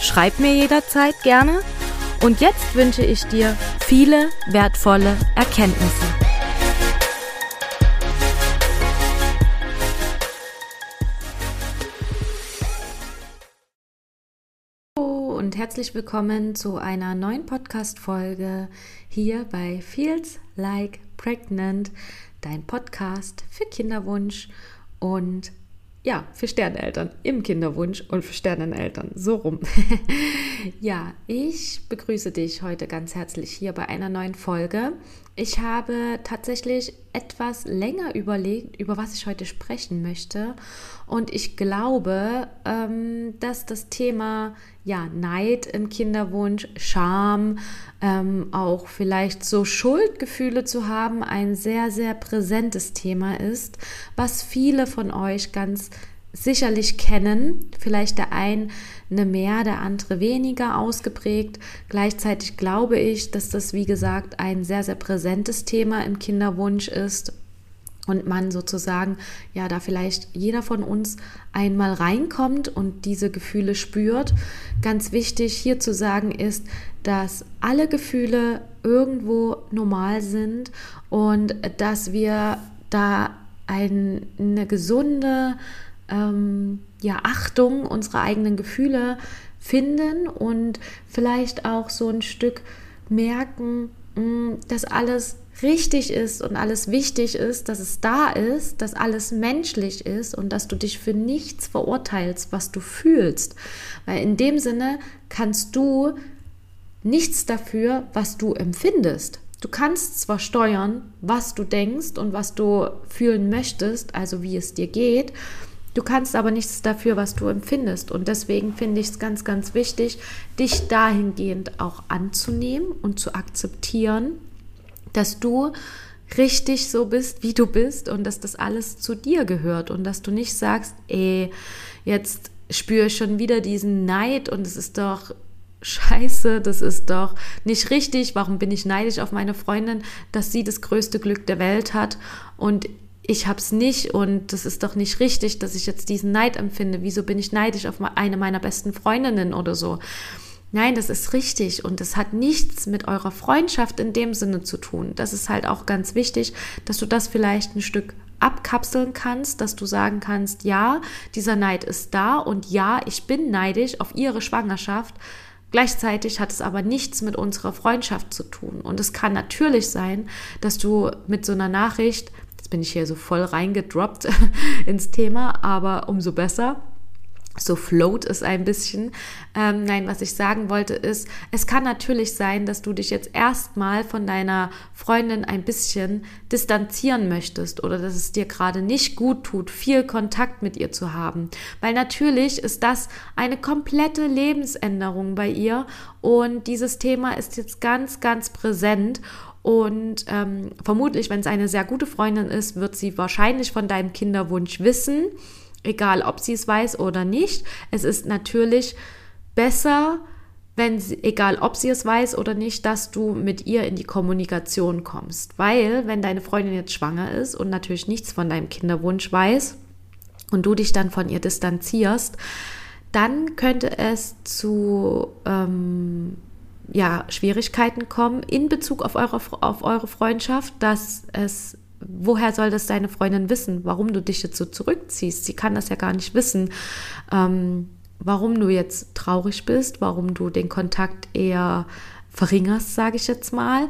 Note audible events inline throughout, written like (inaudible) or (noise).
Schreib mir jederzeit gerne. Und jetzt wünsche ich dir viele wertvolle Erkenntnisse. und herzlich willkommen zu einer neuen Podcast-Folge hier bei Feels Like Pregnant, dein Podcast für Kinderwunsch und ja, für Sterneltern im Kinderwunsch und für Sterneneltern. So rum. (laughs) ja, ich begrüße dich heute ganz herzlich hier bei einer neuen Folge. Ich habe tatsächlich etwas länger überlegt, über was ich heute sprechen möchte. Und ich glaube, ähm, dass das Thema ja, Neid im Kinderwunsch, Scham, ähm, auch vielleicht so Schuldgefühle zu haben, ein sehr, sehr präsentes Thema ist, was viele von euch ganz sicherlich kennen. Vielleicht der eine mehr, der andere weniger ausgeprägt. Gleichzeitig glaube ich, dass das, wie gesagt, ein sehr, sehr präsentes Thema im Kinderwunsch ist und man sozusagen, ja, da vielleicht jeder von uns einmal reinkommt und diese Gefühle spürt. Ganz wichtig hier zu sagen ist, dass alle Gefühle irgendwo normal sind und dass wir da ein, eine gesunde ähm, ja, Achtung unserer eigenen Gefühle finden und vielleicht auch so ein Stück merken, mm, dass alles richtig ist und alles wichtig ist, dass es da ist, dass alles menschlich ist und dass du dich für nichts verurteilst, was du fühlst. Weil in dem Sinne kannst du nichts dafür, was du empfindest. Du kannst zwar steuern, was du denkst und was du fühlen möchtest, also wie es dir geht, Du kannst aber nichts dafür, was du empfindest. Und deswegen finde ich es ganz, ganz wichtig, dich dahingehend auch anzunehmen und zu akzeptieren, dass du richtig so bist, wie du bist und dass das alles zu dir gehört und dass du nicht sagst, ey, jetzt spüre ich schon wieder diesen Neid und es ist doch scheiße, das ist doch nicht richtig, warum bin ich neidisch auf meine Freundin, dass sie das größte Glück der Welt hat und ich habe es nicht und das ist doch nicht richtig, dass ich jetzt diesen Neid empfinde. Wieso bin ich neidisch auf eine meiner besten Freundinnen oder so? Nein, das ist richtig und das hat nichts mit eurer Freundschaft in dem Sinne zu tun. Das ist halt auch ganz wichtig, dass du das vielleicht ein Stück abkapseln kannst, dass du sagen kannst, ja, dieser Neid ist da und ja, ich bin neidisch auf ihre Schwangerschaft. Gleichzeitig hat es aber nichts mit unserer Freundschaft zu tun. Und es kann natürlich sein, dass du mit so einer Nachricht bin ich hier so voll reingedroppt (laughs) ins Thema, aber umso besser. So float es ein bisschen. Ähm, nein, was ich sagen wollte ist, es kann natürlich sein, dass du dich jetzt erstmal von deiner Freundin ein bisschen distanzieren möchtest oder dass es dir gerade nicht gut tut, viel Kontakt mit ihr zu haben. Weil natürlich ist das eine komplette Lebensänderung bei ihr und dieses Thema ist jetzt ganz, ganz präsent und ähm, vermutlich, wenn es eine sehr gute Freundin ist, wird sie wahrscheinlich von deinem Kinderwunsch wissen, egal ob sie es weiß oder nicht. Es ist natürlich besser, wenn sie, egal ob sie es weiß oder nicht, dass du mit ihr in die Kommunikation kommst. Weil, wenn deine Freundin jetzt schwanger ist und natürlich nichts von deinem Kinderwunsch weiß und du dich dann von ihr distanzierst, dann könnte es zu ähm, ja, Schwierigkeiten kommen in Bezug auf eure, auf eure Freundschaft, dass es, woher soll das deine Freundin wissen, warum du dich jetzt so zurückziehst? Sie kann das ja gar nicht wissen, ähm, warum du jetzt traurig bist, warum du den Kontakt eher verringerst, sage ich jetzt mal.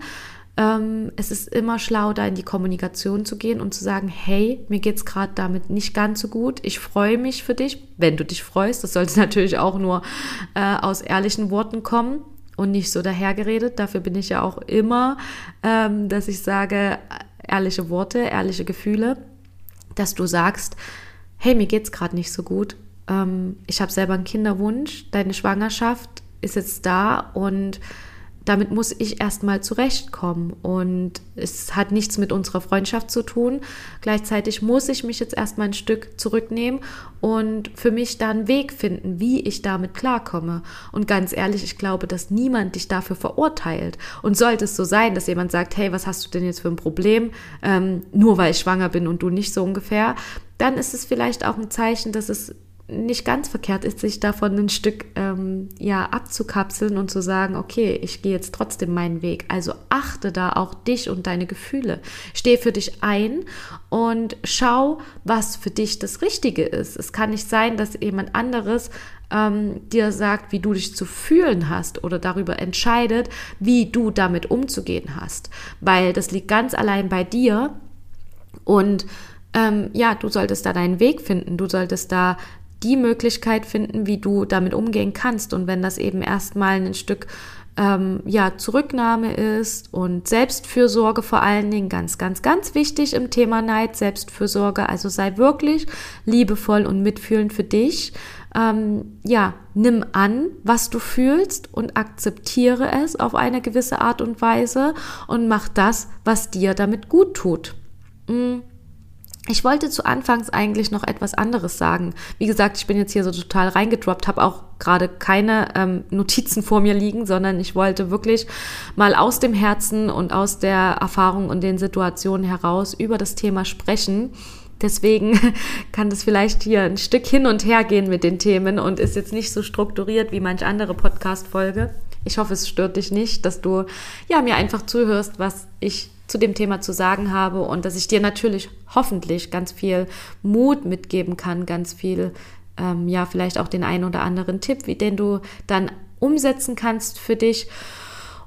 Ähm, es ist immer schlau, da in die Kommunikation zu gehen und zu sagen, hey, mir geht es gerade damit nicht ganz so gut. Ich freue mich für dich, wenn du dich freust. Das sollte (laughs) natürlich auch nur äh, aus ehrlichen Worten kommen und nicht so dahergeredet. Dafür bin ich ja auch immer, ähm, dass ich sage, ehrliche Worte, ehrliche Gefühle, dass du sagst, hey, mir geht's gerade nicht so gut. ähm, ich habe selber einen Kinderwunsch, deine Schwangerschaft ist jetzt da und damit muss ich erstmal zurechtkommen. Und es hat nichts mit unserer Freundschaft zu tun. Gleichzeitig muss ich mich jetzt erstmal ein Stück zurücknehmen und für mich da einen Weg finden, wie ich damit klarkomme. Und ganz ehrlich, ich glaube, dass niemand dich dafür verurteilt. Und sollte es so sein, dass jemand sagt, hey, was hast du denn jetzt für ein Problem, ähm, nur weil ich schwanger bin und du nicht so ungefähr, dann ist es vielleicht auch ein Zeichen, dass es nicht ganz verkehrt ist, sich davon ein Stück ähm, ja abzukapseln und zu sagen, okay, ich gehe jetzt trotzdem meinen Weg. Also achte da auch dich und deine Gefühle. Steh für dich ein und schau, was für dich das Richtige ist. Es kann nicht sein, dass jemand anderes ähm, dir sagt, wie du dich zu fühlen hast oder darüber entscheidet, wie du damit umzugehen hast, weil das liegt ganz allein bei dir und ähm, ja, du solltest da deinen Weg finden, du solltest da die Möglichkeit finden, wie du damit umgehen kannst. Und wenn das eben erstmal ein Stück ähm, ja, Zurücknahme ist und Selbstfürsorge vor allen Dingen ganz, ganz, ganz wichtig im Thema Neid, Selbstfürsorge. Also sei wirklich liebevoll und mitfühlend für dich. Ähm, ja, nimm an, was du fühlst und akzeptiere es auf eine gewisse Art und Weise und mach das, was dir damit gut tut. Mhm. Ich wollte zu Anfangs eigentlich noch etwas anderes sagen. Wie gesagt, ich bin jetzt hier so total reingedroppt, habe auch gerade keine ähm, Notizen vor mir liegen, sondern ich wollte wirklich mal aus dem Herzen und aus der Erfahrung und den Situationen heraus über das Thema sprechen. Deswegen (laughs) kann das vielleicht hier ein Stück hin und her gehen mit den Themen und ist jetzt nicht so strukturiert wie manch andere Podcast-Folge. Ich hoffe, es stört dich nicht, dass du ja mir einfach zuhörst, was ich zu dem Thema zu sagen habe und dass ich dir natürlich hoffentlich ganz viel Mut mitgeben kann, ganz viel, ähm, ja, vielleicht auch den einen oder anderen Tipp, wie den du dann umsetzen kannst für dich.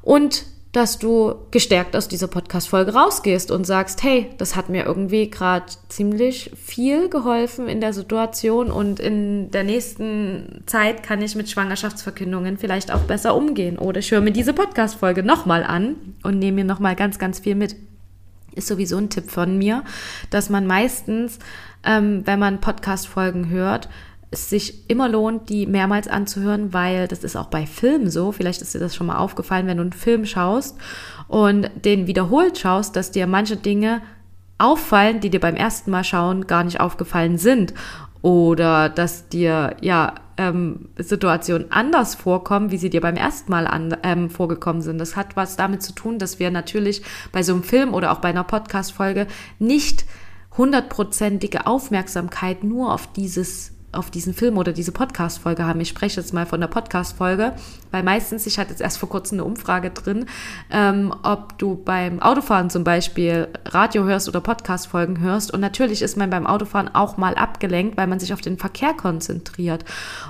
Und dass du gestärkt aus dieser Podcast-Folge rausgehst und sagst, hey, das hat mir irgendwie gerade ziemlich viel geholfen in der Situation und in der nächsten Zeit kann ich mit Schwangerschaftsverkündungen vielleicht auch besser umgehen. Oder ich höre mir diese Podcast-Folge nochmal an und nehme mir nochmal ganz, ganz viel mit. Ist sowieso ein Tipp von mir, dass man meistens, ähm, wenn man Podcast-Folgen hört, es sich immer lohnt, die mehrmals anzuhören, weil das ist auch bei Filmen so. Vielleicht ist dir das schon mal aufgefallen, wenn du einen Film schaust und den wiederholt schaust, dass dir manche Dinge auffallen, die dir beim ersten Mal schauen gar nicht aufgefallen sind. Oder dass dir ja ähm, Situationen anders vorkommen, wie sie dir beim ersten Mal an, ähm, vorgekommen sind. Das hat was damit zu tun, dass wir natürlich bei so einem Film oder auch bei einer Podcast-Folge nicht hundertprozentige Aufmerksamkeit nur auf dieses auf diesen Film oder diese Podcast-Folge haben. Ich spreche jetzt mal von der Podcast-Folge, weil meistens, ich hatte jetzt erst vor kurzem eine Umfrage drin, ähm, ob du beim Autofahren zum Beispiel Radio hörst oder Podcast-Folgen hörst. Und natürlich ist man beim Autofahren auch mal abgelenkt, weil man sich auf den Verkehr konzentriert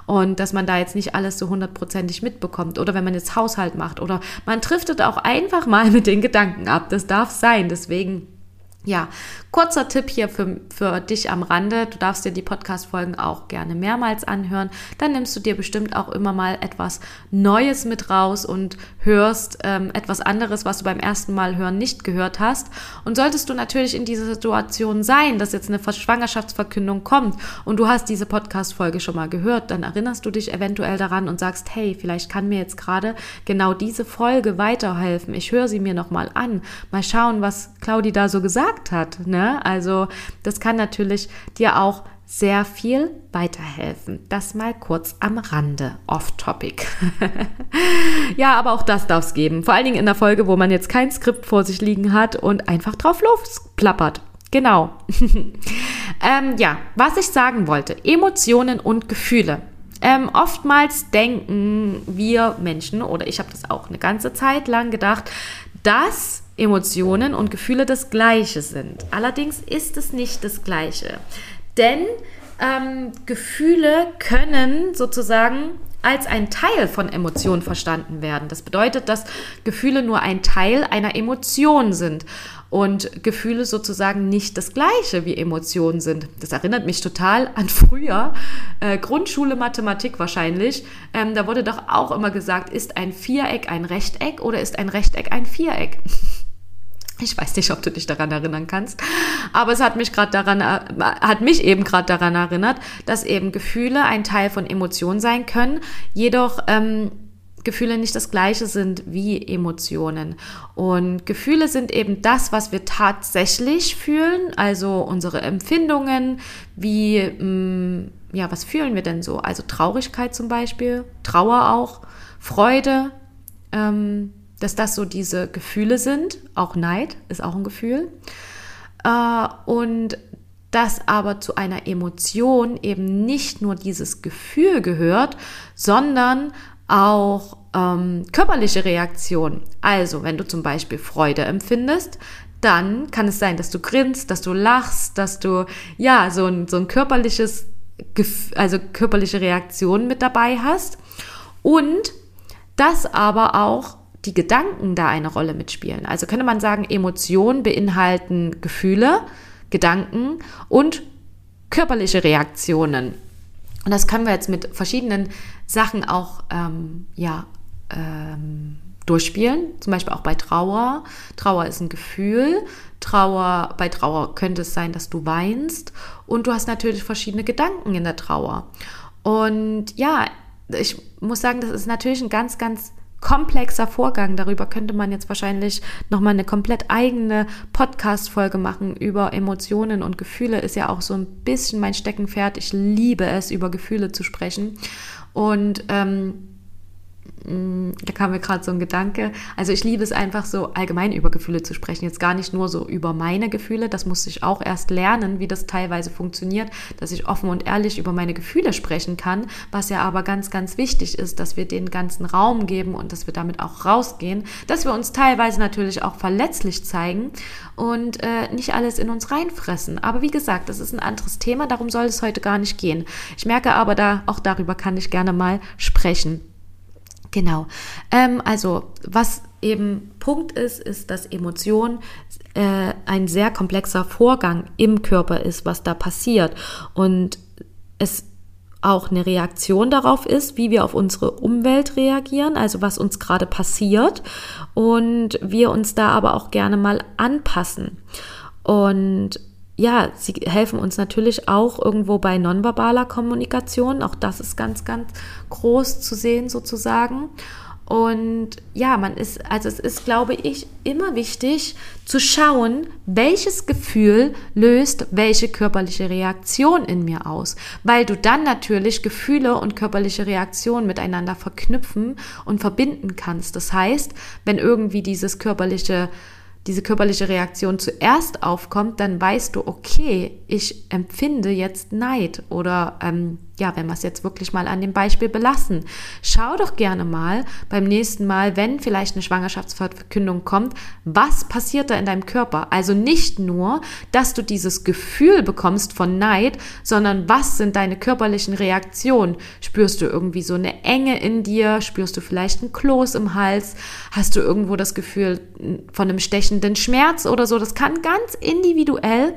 und dass man da jetzt nicht alles so hundertprozentig mitbekommt. Oder wenn man jetzt Haushalt macht oder man driftet auch einfach mal (laughs) mit den Gedanken ab. Das darf sein. Deswegen ja, kurzer Tipp hier für, für dich am Rande. Du darfst dir die Podcast-Folgen auch gerne mehrmals anhören. Dann nimmst du dir bestimmt auch immer mal etwas Neues mit raus und hörst ähm, etwas anderes, was du beim ersten Mal hören nicht gehört hast. Und solltest du natürlich in dieser Situation sein, dass jetzt eine Schwangerschaftsverkündung kommt und du hast diese Podcast-Folge schon mal gehört, dann erinnerst du dich eventuell daran und sagst, hey, vielleicht kann mir jetzt gerade genau diese Folge weiterhelfen. Ich höre sie mir nochmal an. Mal schauen, was Claudi da so gesagt hat. Ne? Also das kann natürlich dir auch sehr viel weiterhelfen. Das mal kurz am Rande, off-topic. (laughs) ja, aber auch das darf es geben. Vor allen Dingen in der Folge, wo man jetzt kein Skript vor sich liegen hat und einfach drauf losplappert. Genau. (laughs) ähm, ja, was ich sagen wollte, Emotionen und Gefühle. Ähm, oftmals denken wir Menschen, oder ich habe das auch eine ganze Zeit lang gedacht, dass Emotionen und Gefühle das gleiche sind. Allerdings ist es nicht das gleiche. Denn ähm, Gefühle können sozusagen als ein Teil von Emotionen verstanden werden. Das bedeutet, dass Gefühle nur ein Teil einer Emotion sind und Gefühle sozusagen nicht das gleiche wie Emotionen sind. Das erinnert mich total an früher, äh, Grundschule Mathematik wahrscheinlich. Ähm, da wurde doch auch immer gesagt, ist ein Viereck ein Rechteck oder ist ein Rechteck ein Viereck? (laughs) Ich weiß nicht, ob du dich daran erinnern kannst, aber es hat mich gerade daran, äh, hat mich eben gerade daran erinnert, dass eben Gefühle ein Teil von Emotionen sein können, jedoch ähm, Gefühle nicht das gleiche sind wie Emotionen. Und Gefühle sind eben das, was wir tatsächlich fühlen, also unsere Empfindungen, wie, mh, mm, ja, was fühlen wir denn so? Also Traurigkeit zum Beispiel, Trauer auch, Freude, ähm, dass das so diese Gefühle sind. Auch Neid ist auch ein Gefühl. Äh, und dass aber zu einer Emotion eben nicht nur dieses Gefühl gehört, sondern auch ähm, körperliche Reaktionen. Also, wenn du zum Beispiel Freude empfindest, dann kann es sein, dass du grinst, dass du lachst, dass du ja so ein, so ein körperliches, also körperliche Reaktion mit dabei hast und dass aber auch die Gedanken da eine Rolle mitspielen. Also könnte man sagen, Emotionen beinhalten Gefühle, Gedanken und körperliche Reaktionen. Und das können wir jetzt mit verschiedenen Sachen auch ähm, ja, ähm, durchspielen. Zum Beispiel auch bei Trauer. Trauer ist ein Gefühl. Trauer, bei Trauer könnte es sein, dass du weinst. Und du hast natürlich verschiedene Gedanken in der Trauer. Und ja, ich muss sagen, das ist natürlich ein ganz, ganz komplexer Vorgang. Darüber könnte man jetzt wahrscheinlich nochmal eine komplett eigene Podcast-Folge machen. Über Emotionen und Gefühle ist ja auch so ein bisschen mein Steckenpferd. Ich liebe es, über Gefühle zu sprechen. Und ähm, da kam mir gerade so ein Gedanke. Also ich liebe es einfach so allgemein über Gefühle zu sprechen. Jetzt gar nicht nur so über meine Gefühle. Das musste ich auch erst lernen, wie das teilweise funktioniert, dass ich offen und ehrlich über meine Gefühle sprechen kann. Was ja aber ganz, ganz wichtig ist, dass wir den ganzen Raum geben und dass wir damit auch rausgehen. Dass wir uns teilweise natürlich auch verletzlich zeigen und äh, nicht alles in uns reinfressen. Aber wie gesagt, das ist ein anderes Thema. Darum soll es heute gar nicht gehen. Ich merke aber da, auch darüber kann ich gerne mal sprechen. Genau. Ähm, also, was eben Punkt ist, ist, dass Emotion äh, ein sehr komplexer Vorgang im Körper ist, was da passiert. Und es auch eine Reaktion darauf ist, wie wir auf unsere Umwelt reagieren, also was uns gerade passiert und wir uns da aber auch gerne mal anpassen. Und ja, sie helfen uns natürlich auch irgendwo bei nonverbaler Kommunikation. Auch das ist ganz, ganz groß zu sehen sozusagen. Und ja, man ist, also es ist, glaube ich, immer wichtig zu schauen, welches Gefühl löst welche körperliche Reaktion in mir aus, weil du dann natürlich Gefühle und körperliche Reaktionen miteinander verknüpfen und verbinden kannst. Das heißt, wenn irgendwie dieses körperliche diese körperliche Reaktion zuerst aufkommt, dann weißt du, okay, ich empfinde jetzt Neid oder ähm, ja, wenn wir es jetzt wirklich mal an dem Beispiel belassen, schau doch gerne mal beim nächsten Mal, wenn vielleicht eine Schwangerschaftsverkündung kommt, was passiert da in deinem Körper? Also nicht nur, dass du dieses Gefühl bekommst von Neid, sondern was sind deine körperlichen Reaktionen? Spürst du irgendwie so eine Enge in dir? Spürst du vielleicht ein Kloß im Hals? Hast du irgendwo das Gefühl von einem stechenden Schmerz oder so? Das kann ganz individuell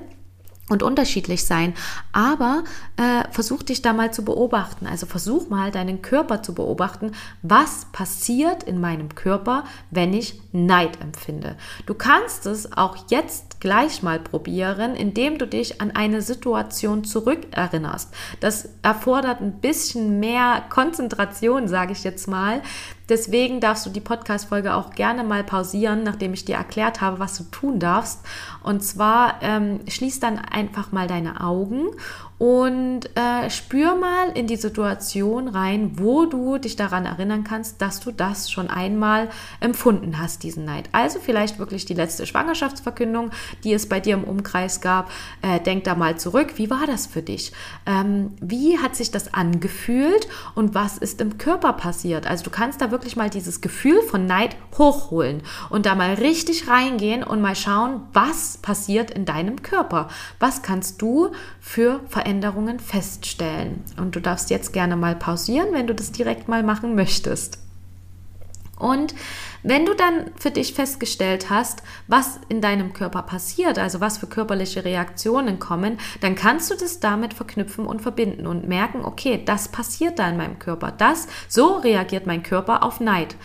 und unterschiedlich sein. Aber äh, versuch dich da mal zu beobachten. Also versuch mal deinen Körper zu beobachten. Was passiert in meinem Körper, wenn ich Neid empfinde? Du kannst es auch jetzt gleich mal probieren, indem du dich an eine Situation zurückerinnerst. Das erfordert ein bisschen mehr Konzentration, sage ich jetzt mal, Deswegen darfst du die Podcast-Folge auch gerne mal pausieren, nachdem ich dir erklärt habe, was du tun darfst. Und zwar ähm, schließ dann einfach mal deine Augen und äh, spür mal in die Situation rein, wo du dich daran erinnern kannst, dass du das schon einmal empfunden hast, diesen Neid. Also vielleicht wirklich die letzte Schwangerschaftsverkündung, die es bei dir im Umkreis gab. Äh, denk da mal zurück. Wie war das für dich? Ähm, wie hat sich das angefühlt und was ist im Körper passiert? Also du kannst da wirklich mal dieses Gefühl von Neid hochholen und da mal richtig reingehen und mal schauen, was passiert in deinem Körper. Was kannst du für Veränderungen Veränderungen feststellen. Und du darfst jetzt gerne mal pausieren, wenn du das direkt mal machen möchtest. Und wenn du dann für dich festgestellt hast, was in deinem Körper passiert, also was für körperliche Reaktionen kommen, dann kannst du das damit verknüpfen und verbinden und merken, okay, das passiert da in meinem Körper. Das, so reagiert mein Körper auf Neid.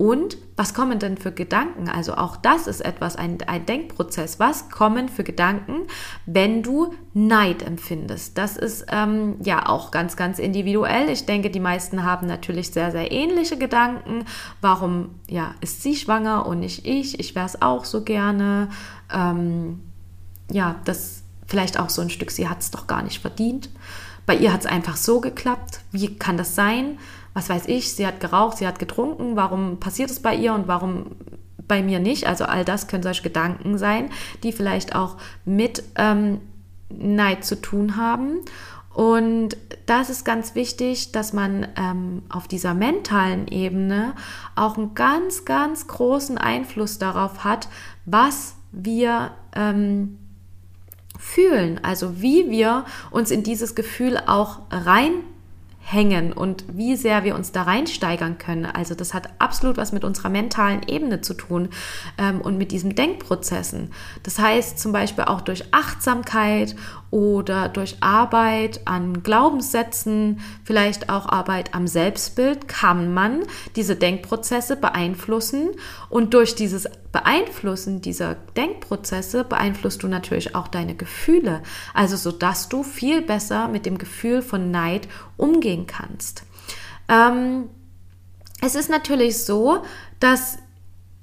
Und was kommen denn für Gedanken? Also auch das ist etwas, ein, ein Denkprozess. Was kommen für Gedanken, wenn du Neid empfindest? Das ist ähm, ja auch ganz, ganz individuell. Ich denke, die meisten haben natürlich sehr, sehr ähnliche Gedanken. Warum ja, ist sie schwanger und nicht ich? Ich wäre es auch so gerne. Ähm, ja, das vielleicht auch so ein Stück, sie hat es doch gar nicht verdient. Bei ihr hat es einfach so geklappt. Wie kann das sein? Was weiß ich, sie hat geraucht, sie hat getrunken, warum passiert es bei ihr und warum bei mir nicht? Also all das können solche Gedanken sein, die vielleicht auch mit ähm, Neid zu tun haben. Und das ist ganz wichtig, dass man ähm, auf dieser mentalen Ebene auch einen ganz, ganz großen Einfluss darauf hat, was wir ähm, fühlen, also wie wir uns in dieses Gefühl auch rein hängen und wie sehr wir uns da reinsteigern können. Also das hat absolut was mit unserer mentalen Ebene zu tun ähm, und mit diesen Denkprozessen. Das heißt zum Beispiel auch durch Achtsamkeit oder durch Arbeit an Glaubenssätzen, vielleicht auch Arbeit am Selbstbild, kann man diese Denkprozesse beeinflussen. Und durch dieses Beeinflussen dieser Denkprozesse beeinflusst du natürlich auch deine Gefühle. Also so dass du viel besser mit dem Gefühl von Neid umgehen kannst. Ähm, es ist natürlich so, dass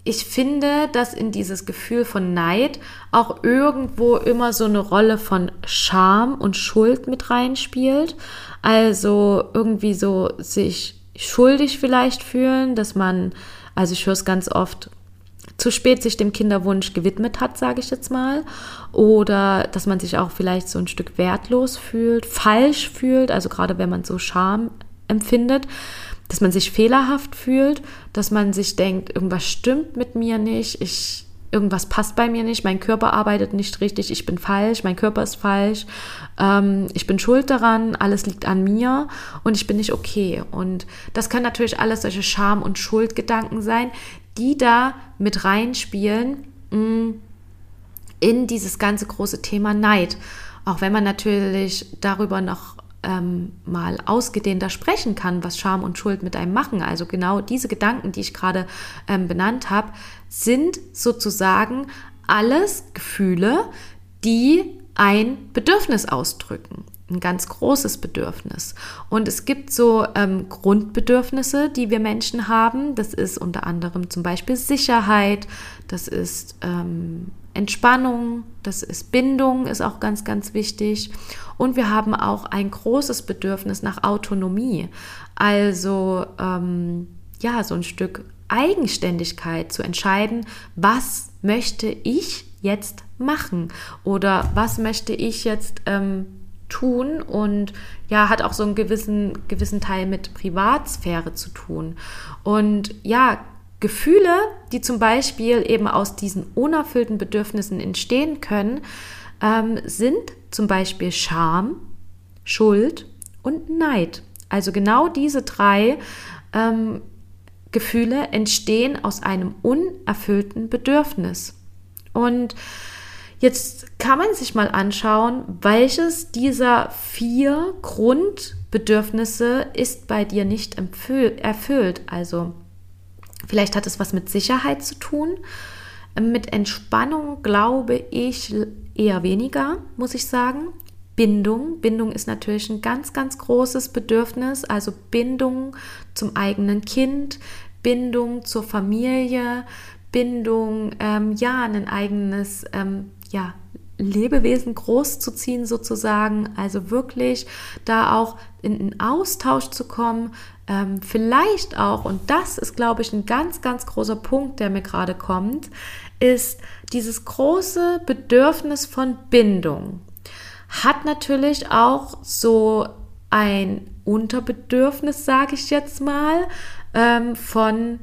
ich finde, dass in dieses Gefühl von Neid auch irgendwo immer so eine Rolle von Scham und Schuld mit reinspielt. Also irgendwie so sich schuldig vielleicht fühlen, dass man, also ich höre es ganz oft, zu spät sich dem Kinderwunsch gewidmet hat, sage ich jetzt mal. Oder dass man sich auch vielleicht so ein Stück wertlos fühlt, falsch fühlt, also gerade wenn man so Scham empfindet dass man sich fehlerhaft fühlt, dass man sich denkt, irgendwas stimmt mit mir nicht, ich, irgendwas passt bei mir nicht, mein Körper arbeitet nicht richtig, ich bin falsch, mein Körper ist falsch, ähm, ich bin schuld daran, alles liegt an mir und ich bin nicht okay. Und das können natürlich alles solche Scham- und Schuldgedanken sein, die da mit reinspielen mm, in dieses ganze große Thema Neid. Auch wenn man natürlich darüber noch ähm, mal ausgedehnter sprechen kann, was Scham und Schuld mit einem machen. Also genau diese Gedanken, die ich gerade ähm, benannt habe, sind sozusagen alles Gefühle, die ein Bedürfnis ausdrücken ein ganz großes Bedürfnis. Und es gibt so ähm, Grundbedürfnisse, die wir Menschen haben. Das ist unter anderem zum Beispiel Sicherheit, das ist ähm, Entspannung, das ist Bindung, ist auch ganz, ganz wichtig. Und wir haben auch ein großes Bedürfnis nach Autonomie. Also ähm, ja, so ein Stück Eigenständigkeit zu entscheiden, was möchte ich jetzt machen oder was möchte ich jetzt ähm, tun und ja, hat auch so einen gewissen, gewissen Teil mit Privatsphäre zu tun. Und ja, Gefühle, die zum Beispiel eben aus diesen unerfüllten Bedürfnissen entstehen können, ähm, sind zum Beispiel Scham, Schuld und Neid. Also genau diese drei ähm, Gefühle entstehen aus einem unerfüllten Bedürfnis. Und jetzt kann man sich mal anschauen, welches dieser vier Grundbedürfnisse ist bei dir nicht erfüllt. Also vielleicht hat es was mit Sicherheit zu tun. Mit Entspannung glaube ich eher weniger, muss ich sagen. Bindung. Bindung ist natürlich ein ganz, ganz großes Bedürfnis. Also Bindung zum eigenen Kind, Bindung zur Familie, Bindung, ähm, ja, ein eigenes, ähm, ja, Lebewesen großzuziehen sozusagen, also wirklich da auch in einen Austausch zu kommen, ähm, vielleicht auch, und das ist, glaube ich, ein ganz, ganz großer Punkt, der mir gerade kommt, ist dieses große Bedürfnis von Bindung. Hat natürlich auch so ein Unterbedürfnis, sage ich jetzt mal, ähm, von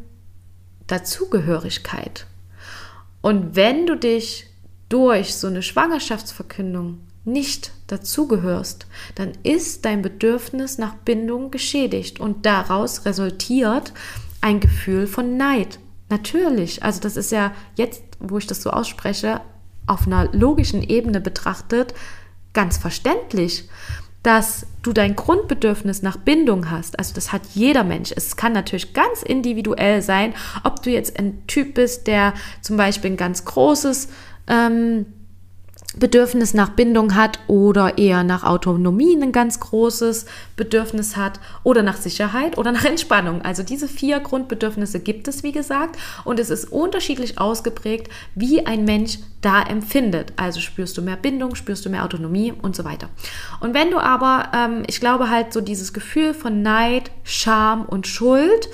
Dazugehörigkeit. Und wenn du dich durch so eine Schwangerschaftsverkündung nicht dazugehörst, dann ist dein Bedürfnis nach Bindung geschädigt und daraus resultiert ein Gefühl von Neid. Natürlich, also das ist ja jetzt, wo ich das so ausspreche, auf einer logischen Ebene betrachtet, ganz verständlich. dass du dein Grundbedürfnis nach Bindung hast, also das hat jeder Mensch. Es kann natürlich ganz individuell sein, ob du jetzt ein Typ bist, der zum Beispiel ein ganz großes ähm, Bedürfnis nach Bindung hat oder eher nach Autonomie ein ganz großes Bedürfnis hat oder nach Sicherheit oder nach Entspannung. Also diese vier Grundbedürfnisse gibt es, wie gesagt, und es ist unterschiedlich ausgeprägt, wie ein Mensch da empfindet. Also spürst du mehr Bindung, spürst du mehr Autonomie und so weiter. Und wenn du aber, ähm, ich glaube halt so dieses Gefühl von Neid, Scham und Schuld,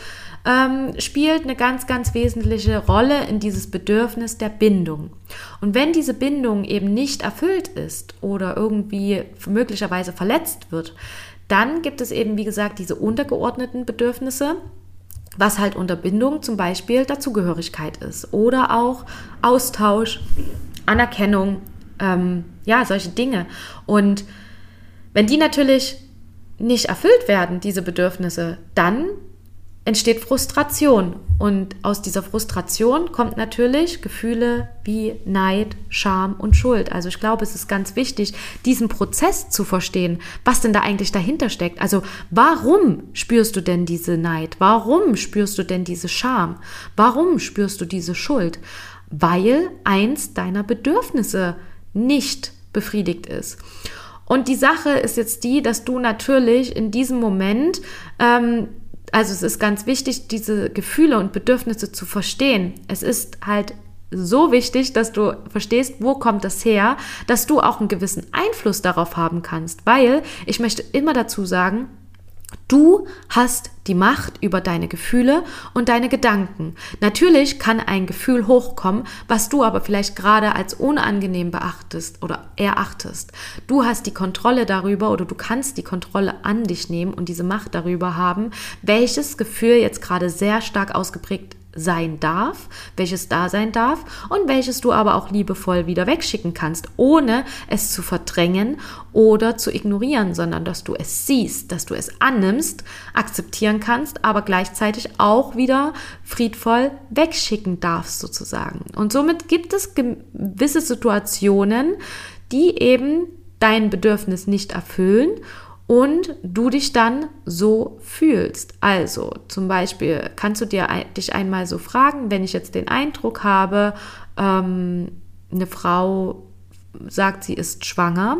ähm, spielt eine ganz, ganz wesentliche Rolle in dieses Bedürfnis der Bindung. Und wenn diese Bindung eben nicht erfüllt ist oder irgendwie möglicherweise verletzt wird, dann gibt es eben, wie gesagt, diese untergeordneten Bedürfnisse, was halt unter Bindung zum Beispiel Dazugehörigkeit ist oder auch Austausch, Anerkennung, ähm, ja, solche Dinge. Und wenn die natürlich nicht erfüllt werden, diese Bedürfnisse, dann entsteht Frustration. Und aus dieser Frustration kommt natürlich Gefühle wie Neid, Scham und Schuld. Also ich glaube, es ist ganz wichtig, diesen Prozess zu verstehen, was denn da eigentlich dahinter steckt. Also warum spürst du denn diese Neid? Warum spürst du denn diese Scham? Warum spürst du diese Schuld? Weil eins deiner Bedürfnisse nicht befriedigt ist. Und die Sache ist jetzt die, dass du natürlich in diesem Moment ähm, also es ist ganz wichtig, diese Gefühle und Bedürfnisse zu verstehen. Es ist halt so wichtig, dass du verstehst, wo kommt das her, dass du auch einen gewissen Einfluss darauf haben kannst, weil ich möchte immer dazu sagen, Du hast die Macht über deine Gefühle und deine Gedanken. Natürlich kann ein Gefühl hochkommen, was du aber vielleicht gerade als unangenehm beachtest oder erachtest. Du hast die Kontrolle darüber oder du kannst die Kontrolle an dich nehmen und diese Macht darüber haben, welches Gefühl jetzt gerade sehr stark ausgeprägt sein darf, welches da sein darf und welches du aber auch liebevoll wieder wegschicken kannst, ohne es zu verdrängen oder zu ignorieren, sondern dass du es siehst, dass du es annimmst, akzeptieren kannst, aber gleichzeitig auch wieder friedvoll wegschicken darfst sozusagen. Und somit gibt es gewisse Situationen, die eben dein Bedürfnis nicht erfüllen und du dich dann so fühlst. Also zum Beispiel kannst du dir, dich einmal so fragen, wenn ich jetzt den Eindruck habe, ähm, eine Frau sagt, sie ist schwanger,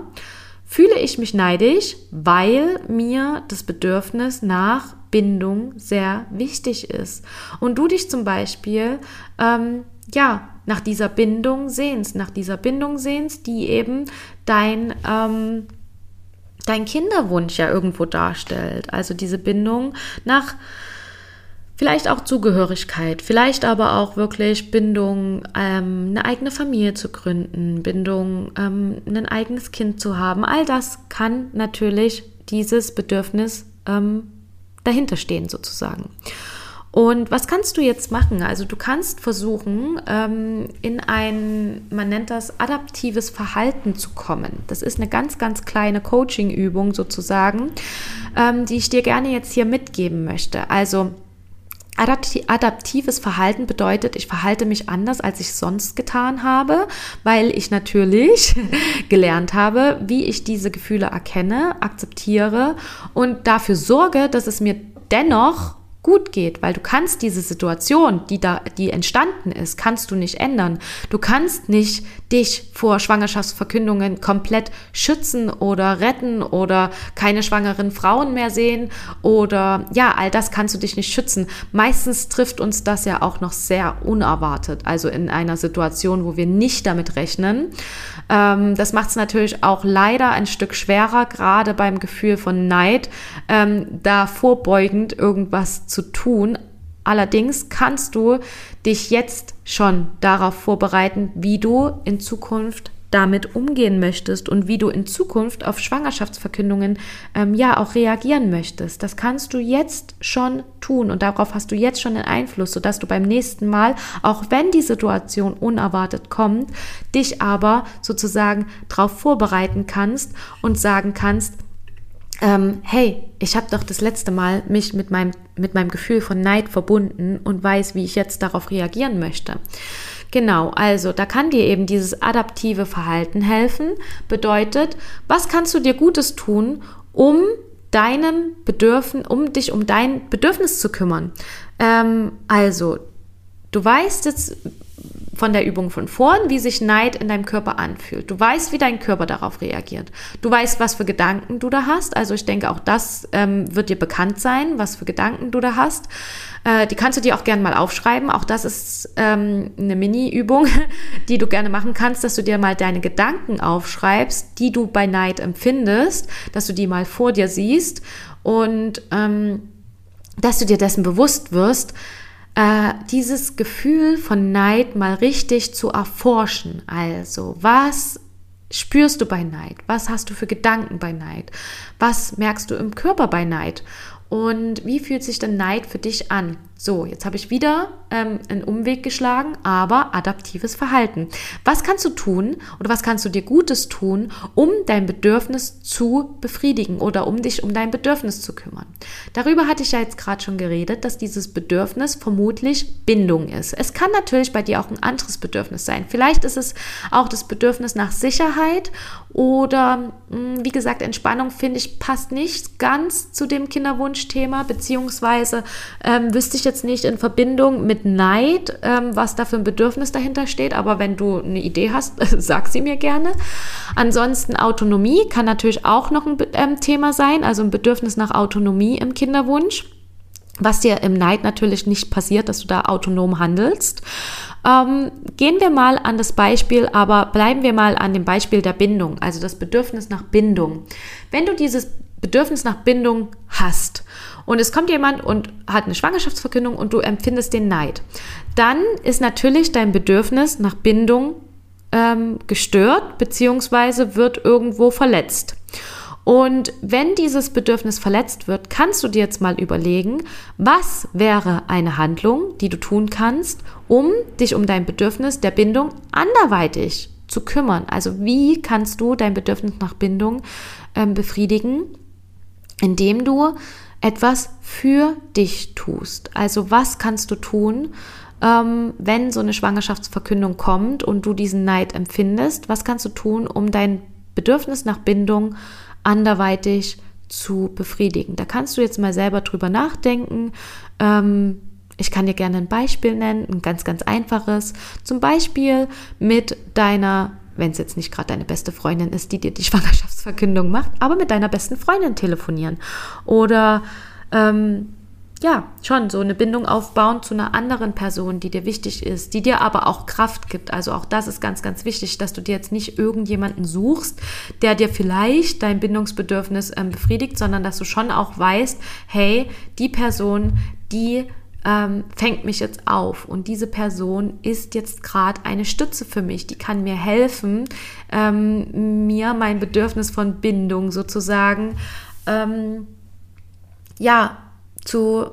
fühle ich mich neidisch, weil mir das Bedürfnis nach Bindung sehr wichtig ist. Und du dich zum Beispiel, ähm, ja, nach dieser Bindung sehnst, nach dieser Bindung sehnst, die eben dein, ähm, dein Kinderwunsch ja irgendwo darstellt. Also diese Bindung nach vielleicht auch Zugehörigkeit, vielleicht aber auch wirklich Bindung, ähm, eine eigene Familie zu gründen, Bindung, ähm, ein eigenes Kind zu haben. All das kann natürlich dieses Bedürfnis ähm, dahinter stehen sozusagen. Und was kannst du jetzt machen? Also du kannst versuchen, ähm, in ein, man nennt das adaptives Verhalten zu kommen. Das ist eine ganz, ganz kleine Coaching-Übung sozusagen, ähm, die ich dir gerne jetzt hier mitgeben möchte. Also Adaptives Verhalten bedeutet, ich verhalte mich anders, als ich sonst getan habe, weil ich natürlich (laughs) gelernt habe, wie ich diese Gefühle erkenne, akzeptiere und dafür sorge, dass es mir dennoch gut geht, weil du kannst diese Situation, die da, die entstanden ist, kannst du nicht ändern. Du kannst nicht dich vor Schwangerschaftsverkündungen komplett schützen oder retten oder keine schwangeren Frauen mehr sehen oder ja, all das kannst du dich nicht schützen. Meistens trifft uns das ja auch noch sehr unerwartet, also in einer Situation, wo wir nicht damit rechnen. Ähm, das macht es natürlich auch leider ein Stück schwerer, gerade beim Gefühl von Neid, ähm, da vorbeugend irgendwas zu tun. Allerdings kannst du dich jetzt schon darauf vorbereiten, wie du in Zukunft damit umgehen möchtest und wie du in Zukunft auf Schwangerschaftsverkündungen ähm, ja auch reagieren möchtest. Das kannst du jetzt schon tun und darauf hast du jetzt schon den Einfluss, sodass du beim nächsten Mal, auch wenn die Situation unerwartet kommt, dich aber sozusagen darauf vorbereiten kannst und sagen kannst, ähm, hey, ich habe doch das letzte Mal mich mit meinem, mit meinem Gefühl von Neid verbunden und weiß, wie ich jetzt darauf reagieren möchte. Genau, also da kann dir eben dieses adaptive Verhalten helfen. Bedeutet, was kannst du dir Gutes tun, um deinem Bedürfnis, um dich um dein Bedürfnis zu kümmern. Ähm, also, du weißt jetzt von der Übung von vorn, wie sich Neid in deinem Körper anfühlt. Du weißt, wie dein Körper darauf reagiert. Du weißt, was für Gedanken du da hast. Also ich denke, auch das ähm, wird dir bekannt sein, was für Gedanken du da hast. Äh, die kannst du dir auch gerne mal aufschreiben. Auch das ist ähm, eine Mini-Übung, (laughs) die du gerne machen kannst, dass du dir mal deine Gedanken aufschreibst, die du bei Neid empfindest, dass du die mal vor dir siehst und ähm, dass du dir dessen bewusst wirst, äh, dieses Gefühl von Neid mal richtig zu erforschen. Also, was spürst du bei Neid? Was hast du für Gedanken bei Neid? Was merkst du im Körper bei Neid? Und wie fühlt sich denn Neid für dich an? So, jetzt habe ich wieder ähm, einen Umweg geschlagen, aber adaptives Verhalten. Was kannst du tun oder was kannst du dir Gutes tun, um dein Bedürfnis zu befriedigen oder um dich um dein Bedürfnis zu kümmern? Darüber hatte ich ja jetzt gerade schon geredet, dass dieses Bedürfnis vermutlich Bindung ist. Es kann natürlich bei dir auch ein anderes Bedürfnis sein. Vielleicht ist es auch das Bedürfnis nach Sicherheit oder hm, wie gesagt, Entspannung finde ich passt nicht ganz zu dem Kinderwunschthema, beziehungsweise ähm, wüsste ich jetzt nicht in Verbindung mit Neid, ähm, was da für ein Bedürfnis dahinter steht, aber wenn du eine Idee hast, (laughs) sag sie mir gerne. Ansonsten Autonomie kann natürlich auch noch ein ähm, Thema sein, also ein Bedürfnis nach Autonomie im Kinderwunsch was dir im Neid natürlich nicht passiert, dass du da autonom handelst. Ähm, gehen wir mal an das Beispiel, aber bleiben wir mal an dem Beispiel der Bindung, also das Bedürfnis nach Bindung. Wenn du dieses Bedürfnis nach Bindung hast und es kommt jemand und hat eine Schwangerschaftsverkündung und du empfindest den Neid, dann ist natürlich dein Bedürfnis nach Bindung ähm, gestört beziehungsweise wird irgendwo verletzt. Und wenn dieses Bedürfnis verletzt wird, kannst du dir jetzt mal überlegen, was wäre eine Handlung, die du tun kannst, um dich um dein Bedürfnis der Bindung anderweitig zu kümmern. Also wie kannst du dein Bedürfnis nach Bindung ähm, befriedigen, indem du etwas für dich tust. Also was kannst du tun, ähm, wenn so eine Schwangerschaftsverkündung kommt und du diesen Neid empfindest? Was kannst du tun, um dein Bedürfnis nach Bindung anderweitig zu befriedigen? Da kannst du jetzt mal selber drüber nachdenken. Ähm, ich kann dir gerne ein Beispiel nennen, ein ganz, ganz einfaches. Zum Beispiel mit deiner wenn es jetzt nicht gerade deine beste Freundin ist, die dir die (laughs) Schwangerschaftsverkündung macht, aber mit deiner besten Freundin telefonieren. Oder ähm, ja, schon so eine Bindung aufbauen zu einer anderen Person, die dir wichtig ist, die dir aber auch Kraft gibt. Also auch das ist ganz, ganz wichtig, dass du dir jetzt nicht irgendjemanden suchst, der dir vielleicht dein Bindungsbedürfnis ähm, befriedigt, sondern dass du schon auch weißt, hey, die Person, die ähm, fängt mich jetzt auf und diese Person ist jetzt gerade eine Stütze für mich, die kann mir helfen, ähm, mir mein Bedürfnis von Bindung sozusagen ähm, ja zu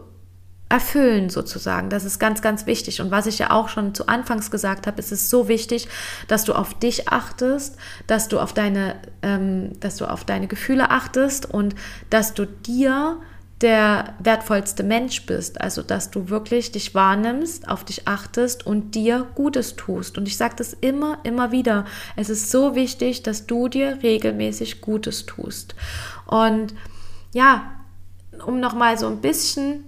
erfüllen sozusagen. Das ist ganz, ganz wichtig. Und was ich ja auch schon zu Anfangs gesagt habe, ist es so wichtig, dass du auf dich achtest, dass du auf deine, ähm, dass du auf deine Gefühle achtest und dass du dir der wertvollste Mensch bist. Also, dass du wirklich dich wahrnimmst, auf dich achtest und dir Gutes tust. Und ich sage das immer, immer wieder. Es ist so wichtig, dass du dir regelmäßig Gutes tust. Und ja, um nochmal so ein bisschen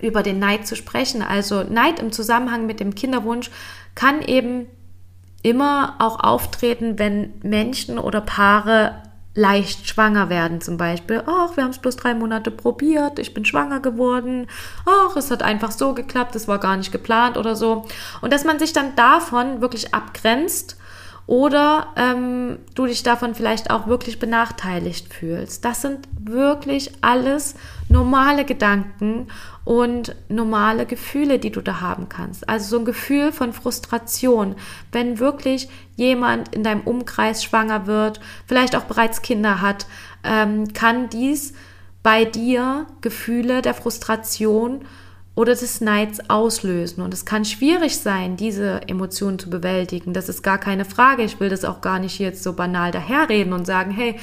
über den Neid zu sprechen. Also Neid im Zusammenhang mit dem Kinderwunsch kann eben immer auch auftreten, wenn Menschen oder Paare leicht schwanger werden zum Beispiel. Ach, wir haben es bloß drei Monate probiert, ich bin schwanger geworden. Ach, es hat einfach so geklappt, es war gar nicht geplant oder so. Und dass man sich dann davon wirklich abgrenzt oder ähm, du dich davon vielleicht auch wirklich benachteiligt fühlst. Das sind wirklich alles normale Gedanken und normale Gefühle, die du da haben kannst. Also so ein Gefühl von Frustration, wenn wirklich jemand in deinem Umkreis schwanger wird, vielleicht auch bereits Kinder hat, ähm, kann dies bei dir Gefühle der Frustration oder des Neids auslösen. Und es kann schwierig sein, diese Emotionen zu bewältigen. Das ist gar keine Frage. Ich will das auch gar nicht jetzt so banal daherreden und sagen, hey,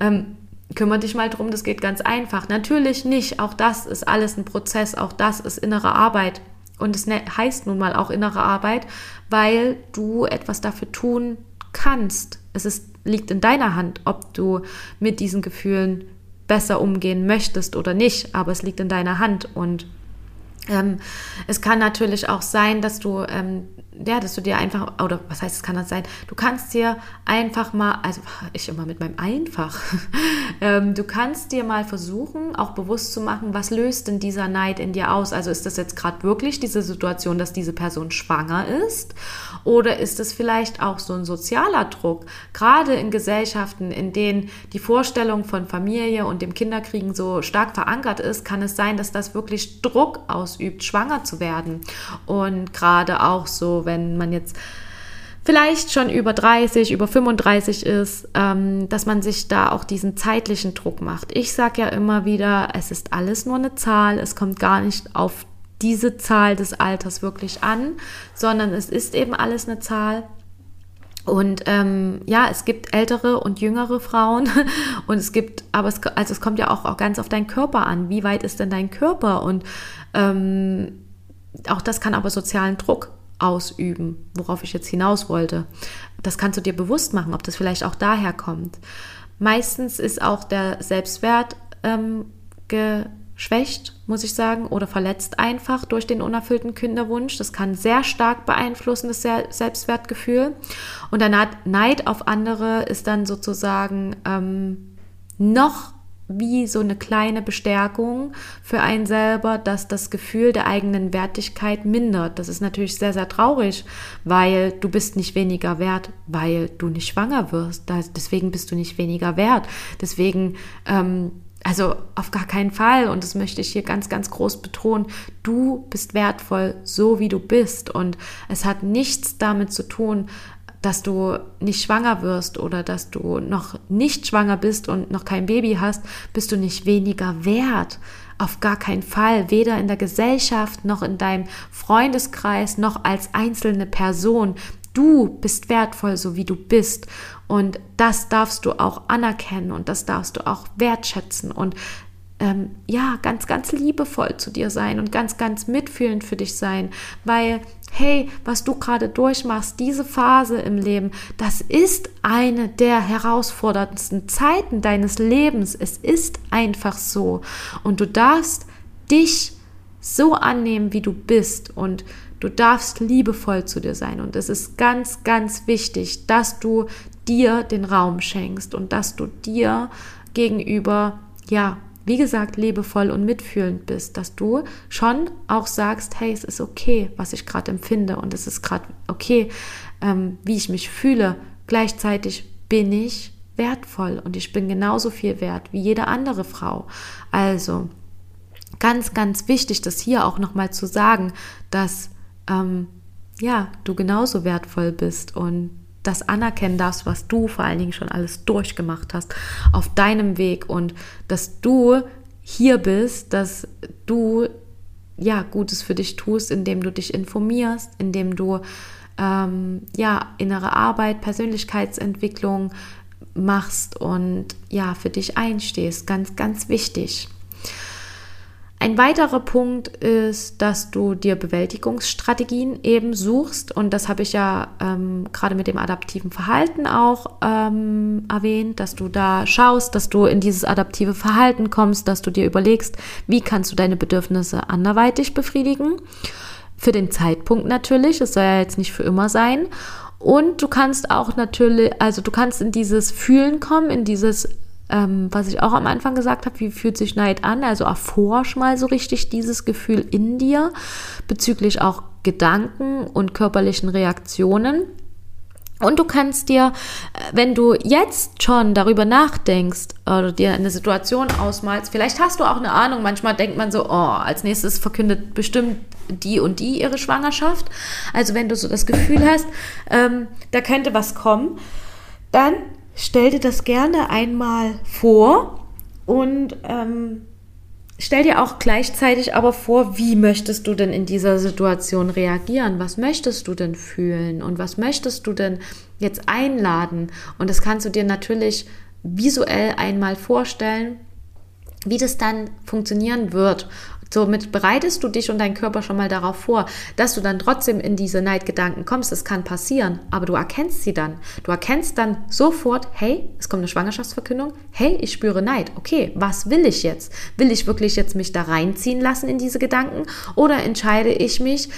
ähm, kümmere dich mal drum, das geht ganz einfach. Natürlich nicht. Auch das ist alles ein Prozess. Auch das ist innere Arbeit. Und es ne-, heißt nun mal auch innere Arbeit, weil du etwas dafür tun kannst. Es ist, liegt in deiner Hand, ob du mit diesen Gefühlen besser umgehen möchtest oder nicht, aber es liegt in deiner Hand und ähm, es kann natürlich auch sein, dass du ähm, ja, dass du dir einfach, oder was heißt, es kann das sein, du kannst dir einfach mal, also ich immer mit meinem einfach, (laughs) ähm, du kannst dir mal versuchen, auch bewusst zu machen, was löst denn dieser Neid in dir aus? Also ist das jetzt gerade wirklich diese Situation, dass diese Person schwanger ist? Oder ist es vielleicht auch so ein sozialer Druck? Gerade in Gesellschaften, in denen die Vorstellung von Familie und dem Kinderkriegen so stark verankert ist, kann es sein, dass das wirklich Druck ausübt, schwanger zu werden. Und gerade auch so, wenn man jetzt vielleicht schon über 30, über 35 ist, ähm, dass man sich da auch diesen zeitlichen Druck macht. Ich sage ja immer wieder, es ist alles nur eine Zahl, es kommt gar nicht auf diese Zahl des Alters wirklich an, sondern es ist eben alles eine Zahl. Und ähm, ja, es gibt ältere und jüngere Frauen (laughs) und es gibt, aber es, also es kommt ja auch, auch ganz auf deinen Körper an. Wie weit ist denn dein Körper? Und ähm, auch das kann aber sozialen Druck ausüben, worauf ich jetzt hinaus wollte. Das kannst du dir bewusst machen, ob das vielleicht auch daher kommt. Meistens ist auch der Selbstwert ähm, geschwächt, muss ich sagen, oder verletzt einfach durch den unerfüllten Kinderwunsch. Das kann sehr stark beeinflussen, das Selbstwertgefühl. Und der Neid auf andere ist dann sozusagen ähm, noch wie so eine kleine Bestärkung für einen selber, dass das Gefühl der eigenen Wertigkeit mindert. Das ist natürlich sehr, sehr traurig, weil du bist nicht weniger wert, weil du nicht schwanger wirst. deswegen bist du nicht weniger wert. Deswegen, ähm, also auf gar keinen Fall, und das möchte ich hier ganz, ganz groß betonen, du bist wertvoll, so wie du bist. Und es hat nichts damit zu tun, dass du nicht schwanger wirst oder dass du noch nicht schwanger bist und noch kein Baby hast, bist du nicht weniger wert. Auf gar keinen Fall, weder in der Gesellschaft noch in deinem Freundeskreis noch als einzelne Person. Du bist wertvoll, so wie du bist. Und das darfst du auch anerkennen und das darfst du auch wertschätzen. Und ähm, ja, ganz, ganz liebevoll zu dir sein und ganz, ganz mitfühlend für dich sein, weil hey, was du gerade durchmachst, diese Phase im Leben, das ist eine der herausforderndsten Zeiten deines Lebens. Es ist einfach so. Und du darfst dich so annehmen, wie du bist. Und du darfst liebevoll zu dir sein. Und es ist ganz, ganz wichtig, dass du dir den Raum schenkst und dass du dir gegenüber, ja, wie gesagt, liebevoll und mitfühlend bist, dass du schon auch sagst, hey, es ist okay, was ich gerade empfinde und es ist gerade okay, ähm, wie ich mich fühle. Gleichzeitig bin ich wertvoll und ich bin genauso viel wert wie jede andere Frau. Also ganz, ganz wichtig, das hier auch nochmal zu sagen, dass ähm, ja, du genauso wertvoll bist und das anerkennen darfst, was du vor allen Dingen schon alles durchgemacht hast auf deinem Weg und dass du hier bist, dass du ja Gutes für dich tust, indem du dich informierst, indem du ähm, ja innere Arbeit, Persönlichkeitsentwicklung machst und ja für dich einstehst, ganz ganz wichtig. Ein weiterer Punkt ist, dass du dir Bewältigungsstrategien eben suchst. Und das habe ich ja ähm, gerade mit dem adaptiven Verhalten auch ähm, erwähnt, dass du da schaust, dass du in dieses adaptive Verhalten kommst, dass du dir überlegst, wie kannst du deine Bedürfnisse anderweitig befriedigen. Für den Zeitpunkt natürlich, es soll ja jetzt nicht für immer sein. Und du kannst auch natürlich, also du kannst in dieses Fühlen kommen, in dieses ähm, was ich auch am Anfang gesagt habe, wie fühlt sich Neid an? Also erforsch mal so richtig dieses Gefühl in dir bezüglich auch Gedanken und körperlichen Reaktionen. Und du kannst dir, äh, wenn du jetzt schon darüber nachdenkst oder dir eine Situation ausmalst, vielleicht hast du auch eine Ahnung, manchmal denkt man so, oh, als nächstes verkündet bestimmt die und die ihre Schwangerschaft. Also wenn du so das Gefühl hast, ähm, da könnte was kommen, dann stell dir das gerne einmal vor und ähm, stell dir auch gleichzeitig aber vor, wie möchtest du denn in dieser Situation reagieren? Was möchtest du denn fühlen? Und was möchtest du denn jetzt einladen? Und das kannst du dir natürlich visuell einmal vorstellen, wie das dann funktionieren wird. Somit bereitest du dich und deinen Körper schon mal darauf vor, dass du dann trotzdem in diese Neidgedanken kommst. Das kann passieren, aber du erkennst sie dann. Du erkennst dann sofort, hey, es kommt eine Schwangerschaftsverkündung, hey, ich spüre Neid. Okay, was will ich jetzt? Will ich wirklich jetzt mich da reinziehen lassen in diese Gedanken oder entscheide ich mich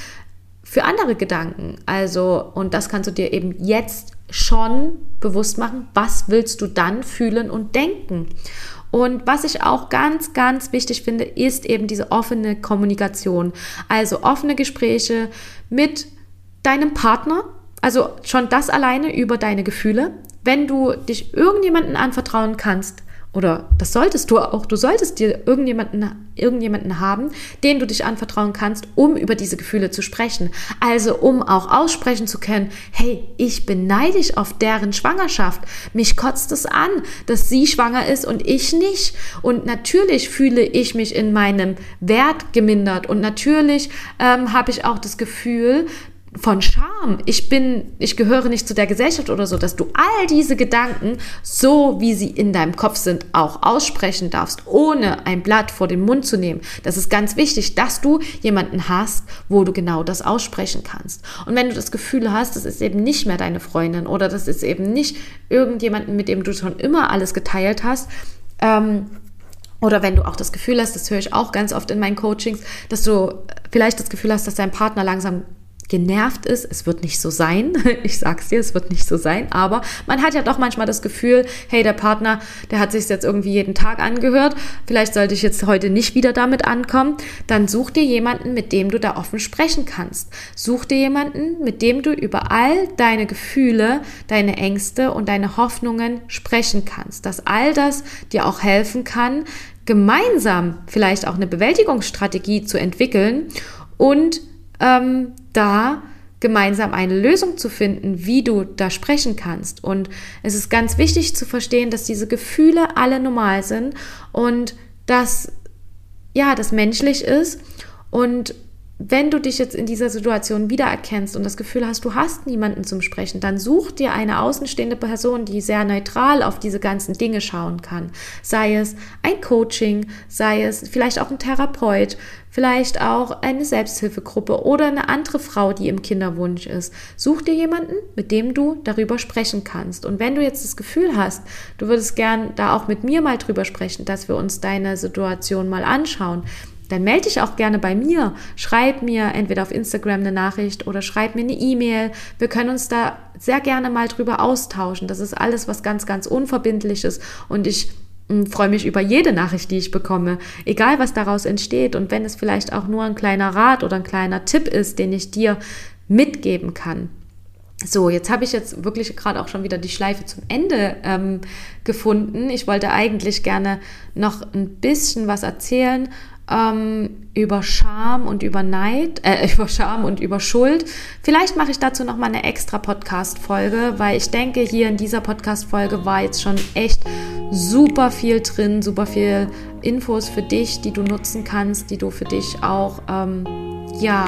für andere Gedanken? Also, und das kannst du dir eben jetzt schon bewusst machen, was willst du dann fühlen und denken? Und was ich auch ganz, ganz wichtig finde, ist eben diese offene Kommunikation. Also offene Gespräche mit deinem Partner. Also schon das alleine über deine Gefühle. Wenn du dich irgendjemanden anvertrauen kannst, oder das solltest du auch, du solltest dir irgendjemanden, irgendjemanden haben, den du dich anvertrauen kannst, um über diese Gefühle zu sprechen. Also um auch aussprechen zu können, hey, ich bin neidisch auf deren Schwangerschaft. Mich kotzt es an, dass sie schwanger ist und ich nicht. Und natürlich fühle ich mich in meinem Wert gemindert und natürlich ähm, habe ich auch das Gefühl, von Scham, ich bin, ich gehöre nicht zu der Gesellschaft oder so, dass du all diese Gedanken, so wie sie in deinem Kopf sind, auch aussprechen darfst, ohne ein Blatt vor den Mund zu nehmen. Das ist ganz wichtig, dass du jemanden hast, wo du genau das aussprechen kannst. Und wenn du das Gefühl hast, das ist eben nicht mehr deine Freundin oder das ist eben nicht irgendjemanden, mit dem du schon immer alles geteilt hast, ähm, oder wenn du auch das Gefühl hast, das höre ich auch ganz oft in meinen Coachings, dass du vielleicht das Gefühl hast, dass dein Partner langsam genervt ist. Es wird nicht so sein. (laughs) Ich sag's dir, es wird nicht so sein. Aber man hat ja doch manchmal das Gefühl, hey, der Partner, der hat sich jetzt irgendwie jeden Tag angehört. Vielleicht sollte ich jetzt heute nicht wieder damit ankommen. Dann such dir jemanden, mit dem du da offen sprechen kannst. Such dir jemanden, mit dem du über all deine Gefühle, deine Ängste und deine Hoffnungen sprechen kannst. Dass all das dir auch helfen kann, gemeinsam vielleicht auch eine Bewältigungsstrategie zu entwickeln und ähm, da gemeinsam eine Lösung zu finden, wie du da sprechen kannst. Und es ist ganz wichtig zu verstehen, dass diese Gefühle alle normal sind und dass ja, das menschlich ist und wenn du dich jetzt in dieser Situation wiedererkennst und das Gefühl hast, du hast niemanden zum Sprechen, dann such dir eine außenstehende Person, die sehr neutral auf diese ganzen Dinge schauen kann. Sei es ein Coaching, sei es vielleicht auch ein Therapeut, vielleicht auch eine Selbsthilfegruppe oder eine andere Frau, die im Kinderwunsch ist. Such dir jemanden, mit dem du darüber sprechen kannst. Und wenn du jetzt das Gefühl hast, du würdest gern da auch mit mir mal drüber sprechen, dass wir uns deine Situation mal anschauen, dann melde dich auch gerne bei mir. Schreib mir entweder auf Instagram eine Nachricht oder schreib mir eine E-Mail. Wir können uns da sehr gerne mal drüber austauschen. Das ist alles was ganz, ganz Unverbindliches und ich hm, freue mich über jede Nachricht, die ich bekomme, egal was daraus entsteht und wenn es vielleicht auch nur ein kleiner Rat oder ein kleiner Tipp ist, den ich dir mitgeben kann. So, jetzt habe ich jetzt wirklich gerade auch schon wieder die Schleife zum Ende ähm, gefunden. Ich wollte eigentlich gerne noch ein bisschen was erzählen ähm, über Scham und über Neid, äh, (laughs) über Scham und über Schuld. Vielleicht mache ich dazu noch mal eine extra Podcast-Folge, weil ich denke, hier in dieser Podcast-Folge war jetzt schon echt super viel drin, super viel Infos für dich, die du nutzen kannst, die du für dich auch, ähm, ja,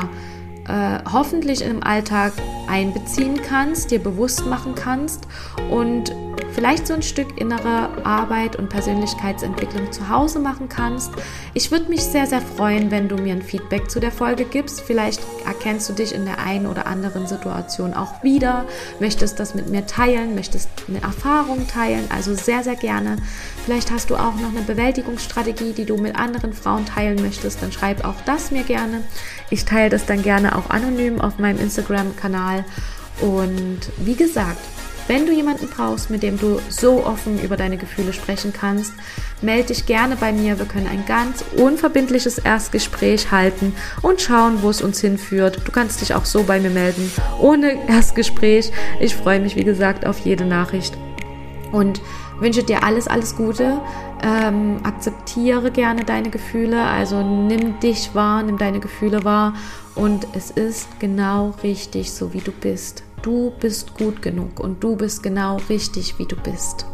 äh, hoffentlich im Alltag einbeziehen kannst, dir bewusst machen kannst und vielleicht so ein Stück innere Arbeit und Persönlichkeitsentwicklung zu Hause machen kannst. Ich würde mich sehr, sehr freuen, wenn du mir ein Feedback zu der Folge gibst. Vielleicht erkennst du dich in der einen oder anderen Situation auch wieder, möchtest das mit mir teilen, möchtest eine Erfahrung teilen, also sehr, sehr gerne. Vielleicht hast du auch noch eine Bewältigungsstrategie, die du mit anderen Frauen teilen möchtest, dann schreib auch das mir gerne. Ich teile das dann gerne auch anonym auf meinem Instagram-Kanal. Und wie gesagt, wenn du jemanden brauchst, mit dem du so offen über deine Gefühle sprechen kannst, melde dich gerne bei mir. Wir können ein ganz unverbindliches Erstgespräch halten und schauen, wo es uns hinführt. Du kannst dich auch so bei mir melden, ohne (laughs) Erstgespräch. Ich freue mich, wie gesagt, auf jede Nachricht und wünsche dir alles, alles Gute. Ähm, akzeptiere gerne deine Gefühle, also nimm dich wahr, nimm deine Gefühle wahr und es ist genau richtig, so wie du bist. Du bist gut genug und du bist genau richtig, wie du bist.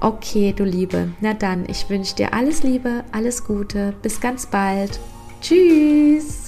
Okay, du Liebe. Na dann, ich wünsche dir alles Liebe, alles Gute. Bis ganz bald. Tschüss.